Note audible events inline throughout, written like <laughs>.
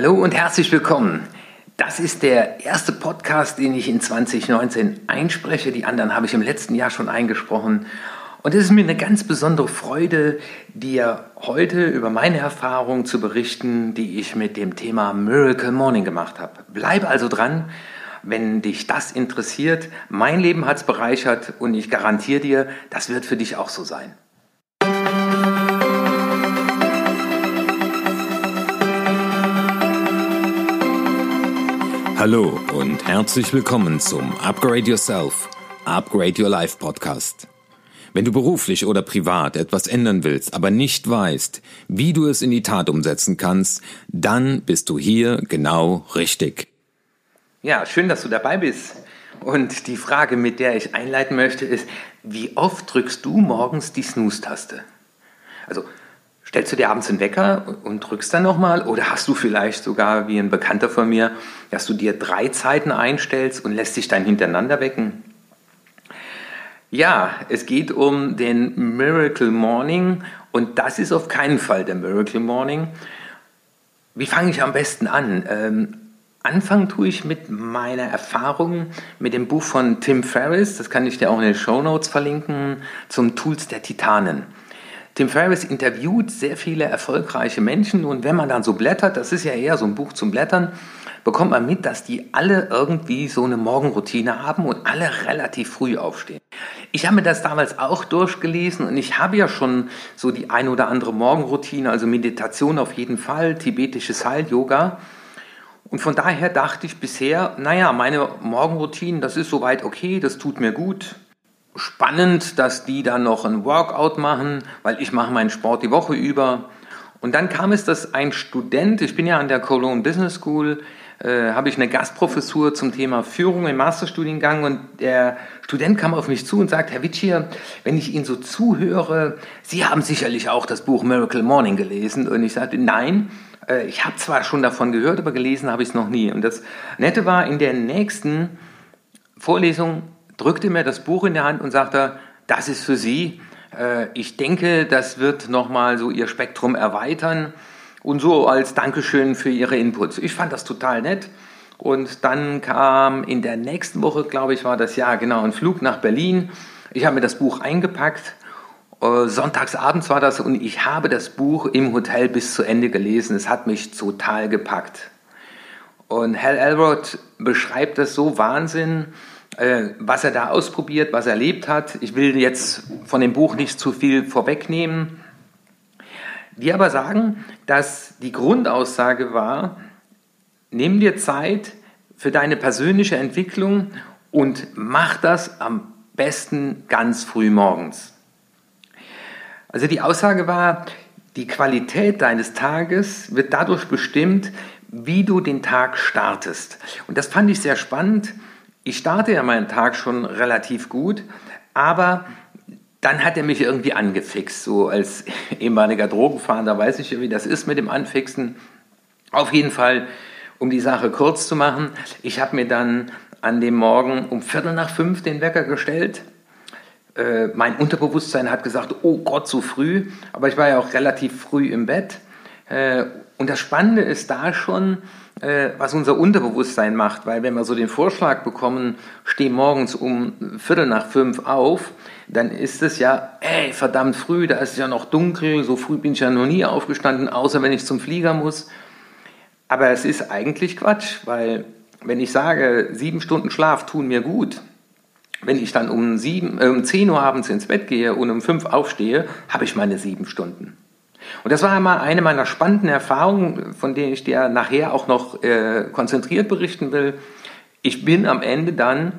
Hallo und herzlich willkommen. Das ist der erste Podcast, den ich in 2019 einspreche. Die anderen habe ich im letzten Jahr schon eingesprochen. Und es ist mir eine ganz besondere Freude, dir heute über meine Erfahrungen zu berichten, die ich mit dem Thema Miracle Morning gemacht habe. Bleib also dran, wenn dich das interessiert. Mein Leben hat es bereichert und ich garantiere dir, das wird für dich auch so sein. Hallo und herzlich willkommen zum Upgrade Yourself, Upgrade Your Life Podcast. Wenn du beruflich oder privat etwas ändern willst, aber nicht weißt, wie du es in die Tat umsetzen kannst, dann bist du hier genau richtig. Ja, schön, dass du dabei bist. Und die Frage, mit der ich einleiten möchte, ist, wie oft drückst du morgens die Snooze-Taste? Also Stellst du dir abends einen Wecker und drückst dann nochmal? Oder hast du vielleicht sogar, wie ein Bekannter von mir, dass du dir drei Zeiten einstellst und lässt dich dann hintereinander wecken? Ja, es geht um den Miracle Morning und das ist auf keinen Fall der Miracle Morning. Wie fange ich am besten an? Ähm, anfangen tue ich mit meiner Erfahrung mit dem Buch von Tim Ferriss, das kann ich dir auch in den Show Notes verlinken, zum Tools der Titanen. Tim Ferriss interviewt sehr viele erfolgreiche Menschen und wenn man dann so blättert, das ist ja eher so ein Buch zum Blättern, bekommt man mit, dass die alle irgendwie so eine Morgenroutine haben und alle relativ früh aufstehen. Ich habe mir das damals auch durchgelesen und ich habe ja schon so die ein oder andere Morgenroutine, also Meditation auf jeden Fall, tibetisches Heil-Yoga. Und von daher dachte ich bisher, naja, meine Morgenroutine, das ist soweit okay, das tut mir gut, spannend, dass die dann noch ein Workout machen, weil ich mache meinen Sport die Woche über. Und dann kam es, dass ein Student, ich bin ja an der Cologne Business School, äh, habe ich eine Gastprofessur zum Thema Führung im Masterstudiengang und der Student kam auf mich zu und sagt, Herr Witschier, wenn ich Ihnen so zuhöre, Sie haben sicherlich auch das Buch Miracle Morning gelesen. Und ich sagte, nein, äh, ich habe zwar schon davon gehört, aber gelesen habe ich es noch nie. Und das Nette war, in der nächsten Vorlesung drückte mir das Buch in die Hand und sagte, das ist für Sie. Äh, ich denke, das wird nochmal so Ihr Spektrum erweitern und so als Dankeschön für Ihre Inputs. Ich fand das total nett. Und dann kam in der nächsten Woche, glaube ich, war das ja genau ein Flug nach Berlin. Ich habe mir das Buch eingepackt. Äh, sonntagsabends war das und ich habe das Buch im Hotel bis zu Ende gelesen. Es hat mich total gepackt. Und Hal Elrod beschreibt das so Wahnsinn was er da ausprobiert, was er erlebt hat. Ich will jetzt von dem Buch nicht zu viel vorwegnehmen. Die aber sagen, dass die Grundaussage war, nimm dir Zeit für deine persönliche Entwicklung und mach das am besten ganz früh morgens. Also die Aussage war, die Qualität deines Tages wird dadurch bestimmt, wie du den Tag startest. Und das fand ich sehr spannend, ich starte ja meinen Tag schon relativ gut, aber dann hat er mich irgendwie angefixt. So als <laughs> ehemaliger Drogenfahnder weiß ich ja, wie das ist mit dem Anfixen. Auf jeden Fall, um die Sache kurz zu machen, ich habe mir dann an dem Morgen um Viertel nach fünf den Wecker gestellt. Äh, mein Unterbewusstsein hat gesagt, oh Gott, so früh. Aber ich war ja auch relativ früh im Bett. Äh, und das Spannende ist da schon, äh, was unser Unterbewusstsein macht, weil wenn wir so den Vorschlag bekommen, steh morgens um Viertel nach fünf auf, dann ist es ja, ey, verdammt früh, da ist es ja noch dunkel, so früh bin ich ja noch nie aufgestanden, außer wenn ich zum Flieger muss. Aber es ist eigentlich Quatsch, weil wenn ich sage, sieben Stunden Schlaf tun mir gut, wenn ich dann um, sieben, äh, um 10 Uhr abends ins Bett gehe und um fünf aufstehe, habe ich meine sieben Stunden. Und das war einmal eine meiner spannenden Erfahrungen, von denen ich dir nachher auch noch äh, konzentriert berichten will. Ich bin am Ende dann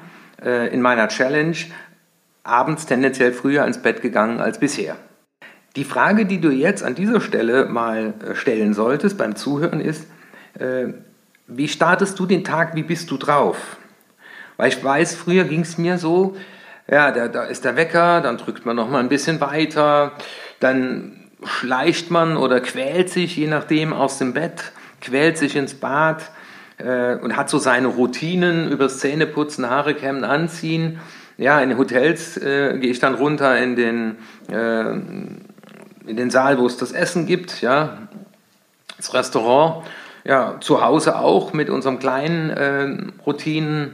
äh, in meiner Challenge abends tendenziell früher ins Bett gegangen als bisher. Die Frage, die du jetzt an dieser Stelle mal äh, stellen solltest beim Zuhören ist, äh, wie startest du den Tag, wie bist du drauf? Weil ich weiß, früher ging es mir so, ja, da, da ist der Wecker, dann drückt man noch mal ein bisschen weiter, dann schleicht man oder quält sich, je nachdem, aus dem Bett, quält sich ins Bad äh, und hat so seine Routinen übers Zähneputzen, Haare kämmen, anziehen. Ja, in Hotels äh, gehe ich dann runter in den, äh, in den Saal, wo es das Essen gibt, ja, das Restaurant. ja, zu Hause auch mit unserem kleinen äh, Routinen,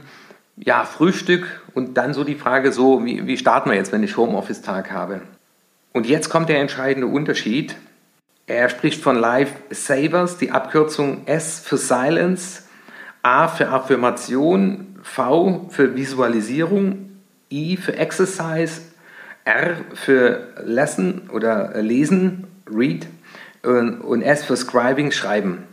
ja, Frühstück und dann so die Frage so, wie, wie starten wir jetzt, wenn ich Homeoffice-Tag habe? Und jetzt kommt der entscheidende Unterschied. Er spricht von Life Savers, die Abkürzung S für Silence, A für Affirmation, V für Visualisierung, I für Exercise, R für Lesson oder Lesen, Read und S für Scribing, Schreiben.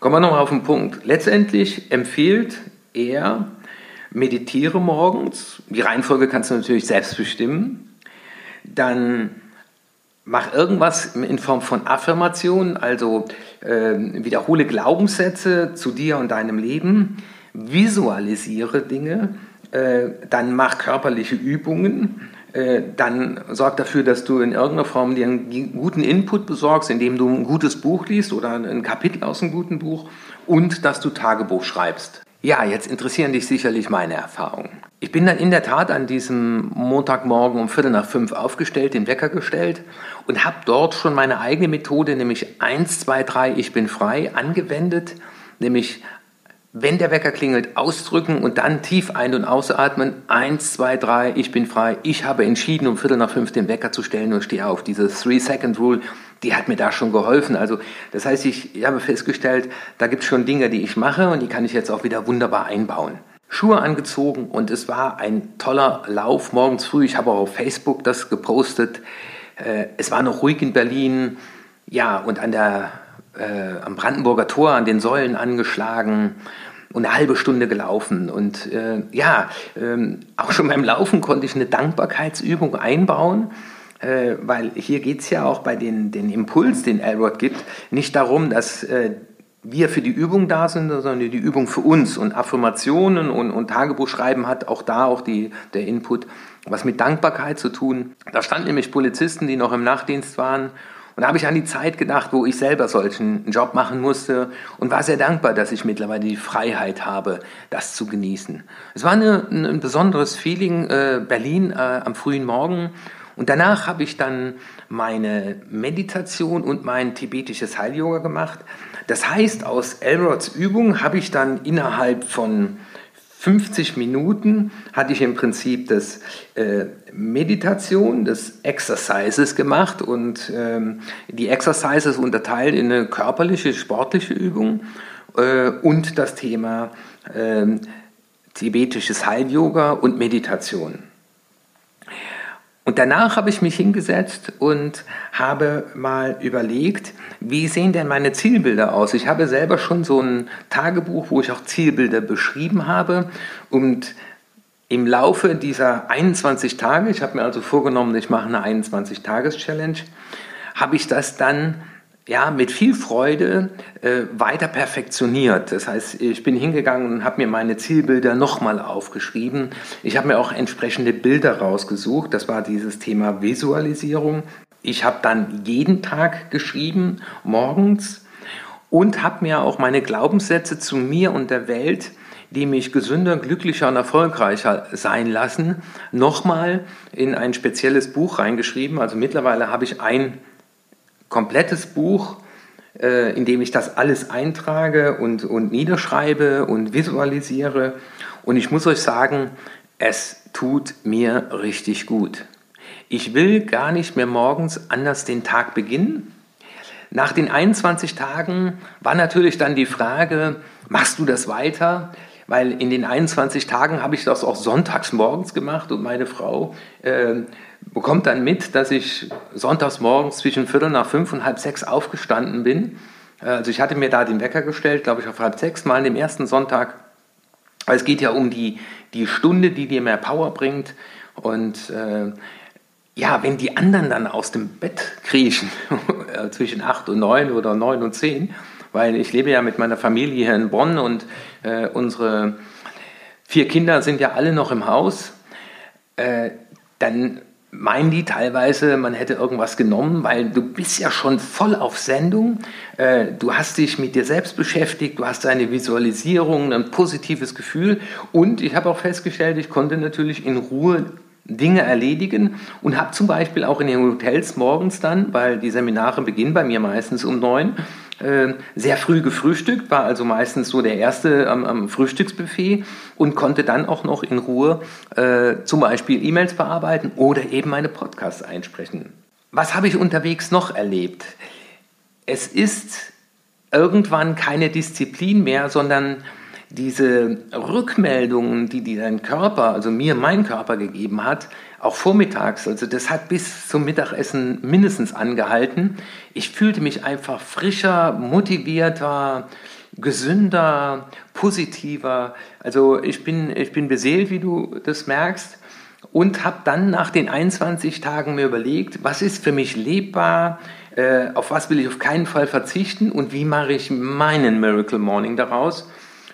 Kommen wir nochmal auf den Punkt. Letztendlich empfiehlt er, meditiere morgens. Die Reihenfolge kannst du natürlich selbst bestimmen. Dann mach irgendwas in Form von Affirmation, also äh, wiederhole Glaubenssätze zu dir und deinem Leben, visualisiere Dinge, äh, dann mach körperliche Übungen, äh, dann sorg dafür, dass du in irgendeiner Form dir einen guten Input besorgst, indem du ein gutes Buch liest oder ein Kapitel aus einem guten Buch und dass du Tagebuch schreibst. Ja, jetzt interessieren dich sicherlich meine Erfahrungen. Ich bin dann in der Tat an diesem Montagmorgen um Viertel nach fünf aufgestellt, den Wecker gestellt und habe dort schon meine eigene Methode, nämlich 1, 2, 3, ich bin frei, angewendet. Nämlich, wenn der Wecker klingelt, ausdrücken und dann tief ein- und ausatmen. 1, 2, 3, ich bin frei. Ich habe entschieden, um Viertel nach fünf den Wecker zu stellen und stehe auf. Diese Three-Second-Rule die hat mir da schon geholfen. Also das heißt, ich, ich habe festgestellt, da gibt es schon Dinge, die ich mache und die kann ich jetzt auch wieder wunderbar einbauen. Schuhe angezogen und es war ein toller Lauf morgens früh. Ich habe auch auf Facebook das gepostet. Äh, es war noch ruhig in Berlin. Ja, und an der, äh, am Brandenburger Tor, an den Säulen angeschlagen und eine halbe Stunde gelaufen. Und äh, ja, ähm, auch schon beim Laufen konnte ich eine Dankbarkeitsübung einbauen äh, weil hier geht es ja auch bei den, den Impuls, den Elrod gibt, nicht darum, dass äh, wir für die Übung da sind, sondern die Übung für uns. Und Affirmationen und, und Tagebuchschreiben hat auch da auch die, der Input was mit Dankbarkeit zu tun. Da standen nämlich Polizisten, die noch im Nachtdienst waren. Und da habe ich an die Zeit gedacht, wo ich selber solchen Job machen musste und war sehr dankbar, dass ich mittlerweile die Freiheit habe, das zu genießen. Es war eine, ein besonderes Feeling, äh, Berlin äh, am frühen Morgen. Und danach habe ich dann meine Meditation und mein tibetisches Heil-Yoga gemacht. Das heißt, aus Elrods Übung habe ich dann innerhalb von 50 Minuten hatte ich im Prinzip das äh, Meditation, das Exercises gemacht und ähm, die Exercises unterteilt in eine körperliche, sportliche Übung äh, und das Thema äh, tibetisches Heil-Yoga und Meditation. Und danach habe ich mich hingesetzt und habe mal überlegt, wie sehen denn meine Zielbilder aus? Ich habe selber schon so ein Tagebuch, wo ich auch Zielbilder beschrieben habe. Und im Laufe dieser 21 Tage, ich habe mir also vorgenommen, ich mache eine 21-Tages-Challenge, habe ich das dann ja, mit viel Freude äh, weiter perfektioniert. Das heißt, ich bin hingegangen und habe mir meine Zielbilder nochmal aufgeschrieben. Ich habe mir auch entsprechende Bilder rausgesucht. Das war dieses Thema Visualisierung. Ich habe dann jeden Tag geschrieben, morgens, und habe mir auch meine Glaubenssätze zu mir und der Welt, die mich gesünder, glücklicher und erfolgreicher sein lassen, nochmal in ein spezielles Buch reingeschrieben. Also mittlerweile habe ich ein komplettes Buch, äh, in dem ich das alles eintrage und, und niederschreibe und visualisiere. Und ich muss euch sagen, es tut mir richtig gut. Ich will gar nicht mehr morgens anders den Tag beginnen. Nach den 21 Tagen war natürlich dann die Frage, machst du das weiter? Weil in den 21 Tagen habe ich das auch sonntags morgens gemacht und meine Frau äh, bekommt dann mit, dass ich sonntags morgens zwischen Viertel nach fünf und halb sechs aufgestanden bin. Also ich hatte mir da den Wecker gestellt, glaube ich, auf halb sechs mal an dem ersten Sonntag. Es geht ja um die, die Stunde, die dir mehr Power bringt. Und äh, ja, wenn die anderen dann aus dem Bett kriechen, <laughs> zwischen acht und neun oder neun und zehn, weil ich lebe ja mit meiner Familie hier in Bonn und äh, unsere vier Kinder sind ja alle noch im Haus, äh, dann meinen die teilweise, man hätte irgendwas genommen, weil du bist ja schon voll auf Sendung. Äh, du hast dich mit dir selbst beschäftigt, du hast eine Visualisierung, ein positives Gefühl und ich habe auch festgestellt, ich konnte natürlich in Ruhe Dinge erledigen und habe zum Beispiel auch in den Hotels morgens dann, weil die Seminare beginnen bei mir meistens um neun, sehr früh gefrühstückt, war also meistens so der Erste am, am Frühstücksbuffet und konnte dann auch noch in Ruhe äh, zum Beispiel E-Mails bearbeiten oder eben meine Podcasts einsprechen. Was habe ich unterwegs noch erlebt? Es ist irgendwann keine Disziplin mehr, sondern diese Rückmeldungen, die, die dein Körper, also mir mein Körper gegeben hat, auch vormittags, also das hat bis zum Mittagessen mindestens angehalten. Ich fühlte mich einfach frischer, motivierter, gesünder, positiver. Also ich bin, ich bin beseelt, wie du das merkst. Und habe dann nach den 21 Tagen mir überlegt, was ist für mich lebbar, äh, auf was will ich auf keinen Fall verzichten und wie mache ich meinen Miracle Morning daraus.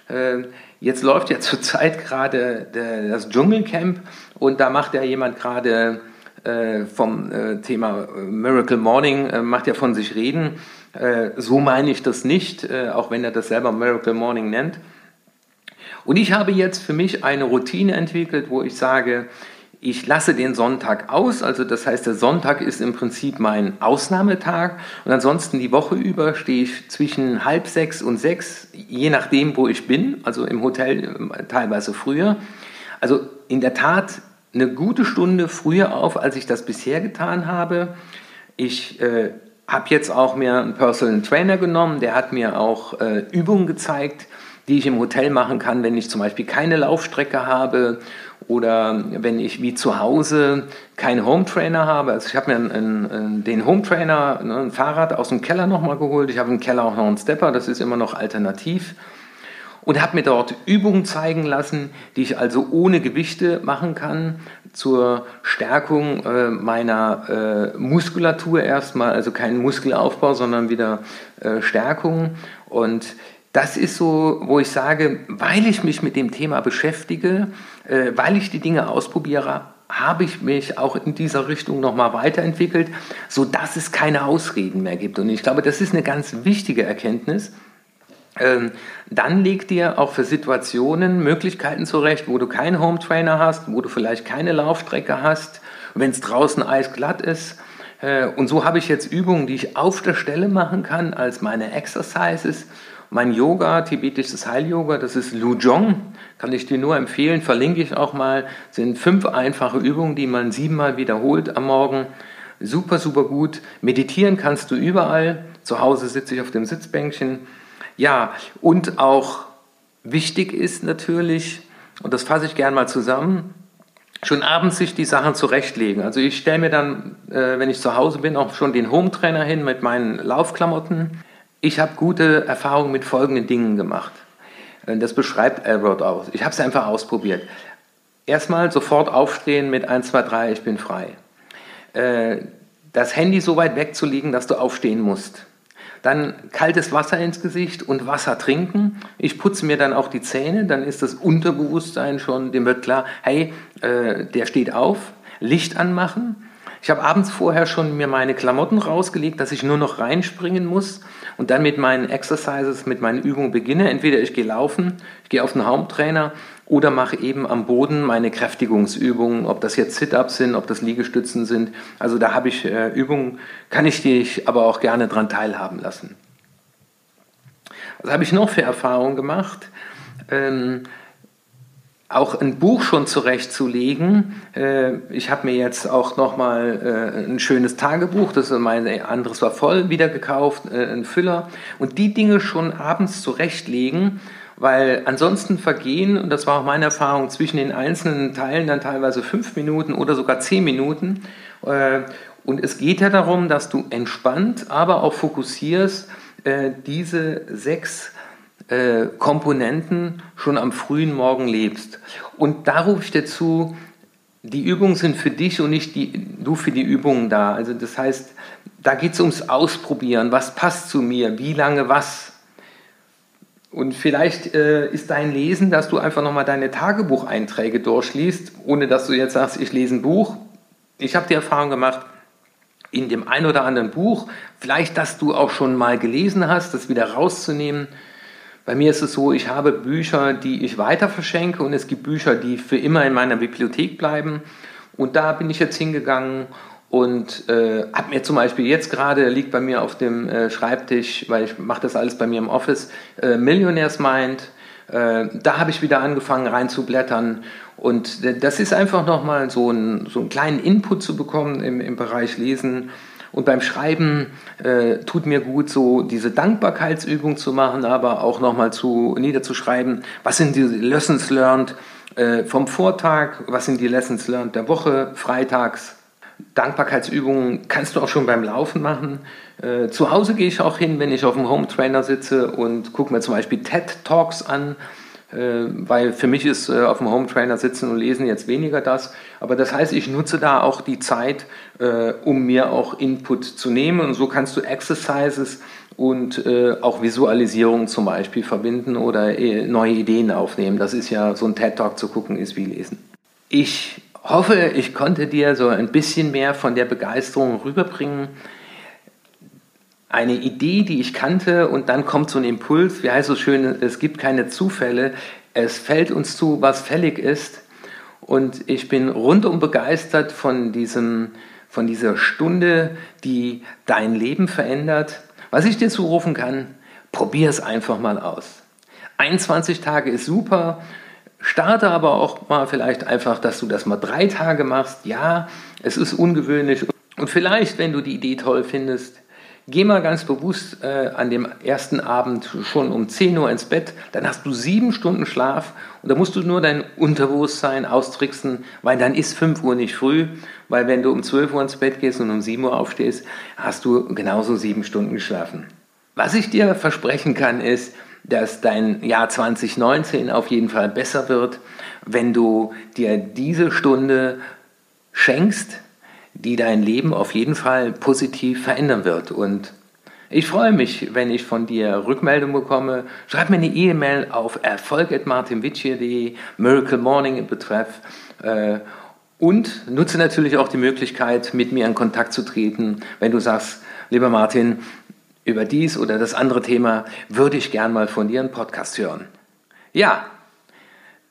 Äh, jetzt läuft ja <laughs> zurzeit gerade das Dschungelcamp und da macht ja jemand gerade äh, vom äh, Thema Miracle Morning, äh, macht ja von sich reden. Äh, so meine ich das nicht, auch wenn er das selber Miracle Morning nennt. Und ich habe jetzt für mich eine Routine entwickelt, wo ich sage, ich lasse den Sonntag aus, also das heißt, der Sonntag ist im Prinzip mein Ausnahmetag und ansonsten die Woche über stehe ich zwischen halb sechs und sechs, je nachdem, wo ich bin, also im Hotel äh, teilweise früher. Also in der Tat eine gute Stunde früher auf, als ich das bisher getan habe. Ich äh, habe jetzt auch mir einen Personal Trainer genommen, der hat mir auch äh, Übungen gezeigt, die ich im Hotel machen kann, wenn ich zum Beispiel keine Laufstrecke habe oder wenn ich wie zu Hause keinen Home Trainer habe. Also ich habe mir einen, einen, den Home Trainer, ne, ein Fahrrad aus dem Keller nochmal geholt. Ich habe im Keller auch noch einen Stepper, das ist immer noch alternativ. Und habe mir dort Übungen zeigen lassen, die ich also ohne Gewichte machen kann, zur Stärkung äh, meiner äh, Muskulatur erstmal, also kein Muskelaufbau, sondern wieder äh, Stärkung. Und das ist so, wo ich sage, weil ich mich mit dem Thema beschäftige, äh, weil ich die Dinge ausprobiere, habe ich mich auch in dieser Richtung nochmal weiterentwickelt, sodass es keine Ausreden mehr gibt. Und ich glaube, das ist eine ganz wichtige Erkenntnis. Ähm, dann leg dir auch für Situationen Möglichkeiten zurecht, wo du keinen Home Trainer hast, wo du vielleicht keine Laufstrecke hast, wenn es draußen eisglatt ist. Äh, und so habe ich jetzt Übungen, die ich auf der Stelle machen kann als meine Exercises mein Yoga, tibetisches Heil-Yoga, das ist Lujong, kann ich dir nur empfehlen, verlinke ich auch mal, sind fünf einfache Übungen, die man siebenmal wiederholt am Morgen. Super, super gut. Meditieren kannst du überall. Zu Hause sitze ich auf dem Sitzbänkchen. Ja, und auch wichtig ist natürlich, und das fasse ich gern mal zusammen, schon abends sich die Sachen zurechtlegen. Also ich stelle mir dann, äh, wenn ich zu Hause bin, auch schon den Home-Trainer hin mit meinen Laufklamotten. Ich habe gute Erfahrungen mit folgenden Dingen gemacht. Äh, das beschreibt Elrod auch. Ich habe es einfach ausprobiert. Erstmal sofort aufstehen mit 1, 2, 3, ich bin frei. Äh, das Handy so weit wegzulegen, dass du aufstehen musst. Dann kaltes Wasser ins Gesicht und Wasser trinken. Ich putze mir dann auch die Zähne, dann ist das Unterbewusstsein schon, dem wird klar, hey, äh, der steht auf. Licht anmachen. Ich habe abends vorher schon mir meine Klamotten rausgelegt, dass ich nur noch reinspringen muss und dann mit meinen Exercises, mit meinen Übungen beginne. Entweder ich gehe laufen, ich gehe auf den Haupttrainer oder mache eben am Boden meine Kräftigungsübungen, ob das jetzt Sit-ups sind, ob das Liegestützen sind. Also da habe ich äh, Übungen, kann ich dich aber auch gerne daran teilhaben lassen. Was habe ich noch für Erfahrungen gemacht? Ähm, auch ein Buch schon zurechtzulegen. Äh, ich habe mir jetzt auch nochmal äh, ein schönes Tagebuch, das ist mein anderes war voll, wieder gekauft, äh, ein Füller. Und die Dinge schon abends zurechtlegen, weil ansonsten vergehen, und das war auch meine Erfahrung, zwischen den einzelnen Teilen dann teilweise fünf Minuten oder sogar zehn Minuten. Und es geht ja darum, dass du entspannt, aber auch fokussierst, diese sechs äh, Komponenten schon am frühen Morgen lebst. Und da rufe ich dazu, die Übungen sind für dich und nicht die, du für die Übungen da. Also das heißt, da geht es ums Ausprobieren. Was passt zu mir? Wie lange was? Und vielleicht äh, ist dein Lesen, dass du einfach nochmal deine Tagebucheinträge durchliest, ohne dass du jetzt sagst, ich lese ein Buch. Ich habe die Erfahrung gemacht, in dem ein oder anderen Buch, vielleicht, dass du auch schon mal gelesen hast, das wieder rauszunehmen bei mir ist es so, ich habe Bücher, die ich weiter verschenke und es gibt Bücher, die für immer in meiner Bibliothek bleiben. Und da bin ich jetzt hingegangen und äh, habe mir zum Beispiel jetzt gerade, liegt bei mir auf dem äh, Schreibtisch, weil ich mache das alles bei mir im Office, äh, Millionaires Mind. Äh, da habe ich wieder angefangen reinzublättern und das ist einfach nochmal so, ein, so einen kleinen Input zu bekommen im, im Bereich Lesen. Und beim Schreiben äh, tut mir gut, so diese Dankbarkeitsübung zu machen, aber auch nochmal zu, niederzuschreiben, was sind die Lessons learned äh, vom Vortag, was sind die Lessons learned der Woche, freitags, Dankbarkeitsübungen kannst du auch schon beim Laufen machen. Äh, zu Hause gehe ich auch hin, wenn ich auf dem Home Trainer sitze und gucke mir zum Beispiel TED Talks an, weil für mich ist äh, auf dem Home Trainer sitzen und lesen jetzt weniger das. Aber das heißt, ich nutze da auch die Zeit, äh, um mir auch Input zu nehmen. Und so kannst du Exercises und äh, auch Visualisierungen zum Beispiel verbinden oder äh, neue Ideen aufnehmen. Das ist ja so ein TED Talk zu gucken, ist wie lesen. Ich hoffe, ich konnte dir so ein bisschen mehr von der Begeisterung rüberbringen. Eine Idee, die ich kannte und dann kommt so ein Impuls, wie heißt es schön, es gibt keine Zufälle, es fällt uns zu, was fällig ist. Und ich bin rundum begeistert von, diesem, von dieser Stunde, die dein Leben verändert. Was ich dir zurufen kann, probier es einfach mal aus. 21 Tage ist super, Starte aber auch mal vielleicht einfach, dass du das mal drei Tage machst. Ja, es ist ungewöhnlich. Und vielleicht, wenn du die Idee toll findest, geh mal ganz bewusst äh, an dem ersten Abend schon um 10 Uhr ins Bett. Dann hast du sieben Stunden Schlaf und da musst du nur dein Unterbewusstsein austricksen, weil dann ist 5 Uhr nicht früh. Weil wenn du um 12 Uhr ins Bett gehst und um 7 Uhr aufstehst, hast du genauso sieben Stunden geschlafen. Was ich dir versprechen kann, ist, dass dein Jahr 2019 auf jeden Fall besser wird, wenn du dir diese Stunde schenkst, die dein Leben auf jeden Fall positiv verändern wird. Und ich freue mich, wenn ich von dir Rückmeldung bekomme. Schreib mir eine E-Mail auf erfolg.martinwitschier.de, Miracle Morning im Betreff. Äh, und nutze natürlich auch die Möglichkeit, mit mir in Kontakt zu treten, wenn du sagst, lieber Martin, über dies oder das andere Thema würde ich gern mal von dir einen Podcast hören. Ja,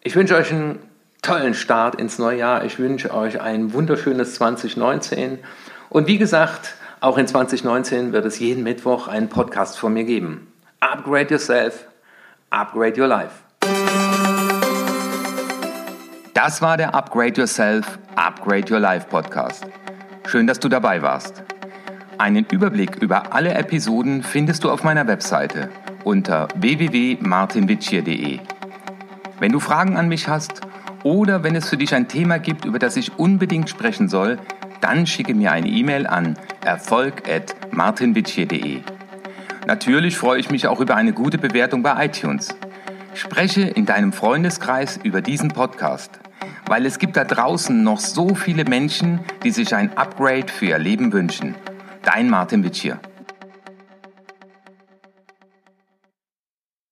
ich wünsche euch einen tollen Start ins neue Jahr. Ich wünsche euch ein wunderschönes 2019. Und wie gesagt, auch in 2019 wird es jeden Mittwoch einen Podcast von mir geben. Upgrade yourself, upgrade your life. Das war der Upgrade Yourself, Upgrade Your Life Podcast. Schön, dass du dabei warst. Einen Überblick über alle Episoden findest du auf meiner Webseite unter www.martinwitschier.de. Wenn du Fragen an mich hast oder wenn es für dich ein Thema gibt, über das ich unbedingt sprechen soll, dann schicke mir eine E-Mail an erfolg.martinwitschier.de. Natürlich freue ich mich auch über eine gute Bewertung bei iTunes. Spreche in deinem Freundeskreis über diesen Podcast, weil es gibt da draußen noch so viele Menschen, die sich ein Upgrade für ihr Leben wünschen. Dein Martin Witsch hier.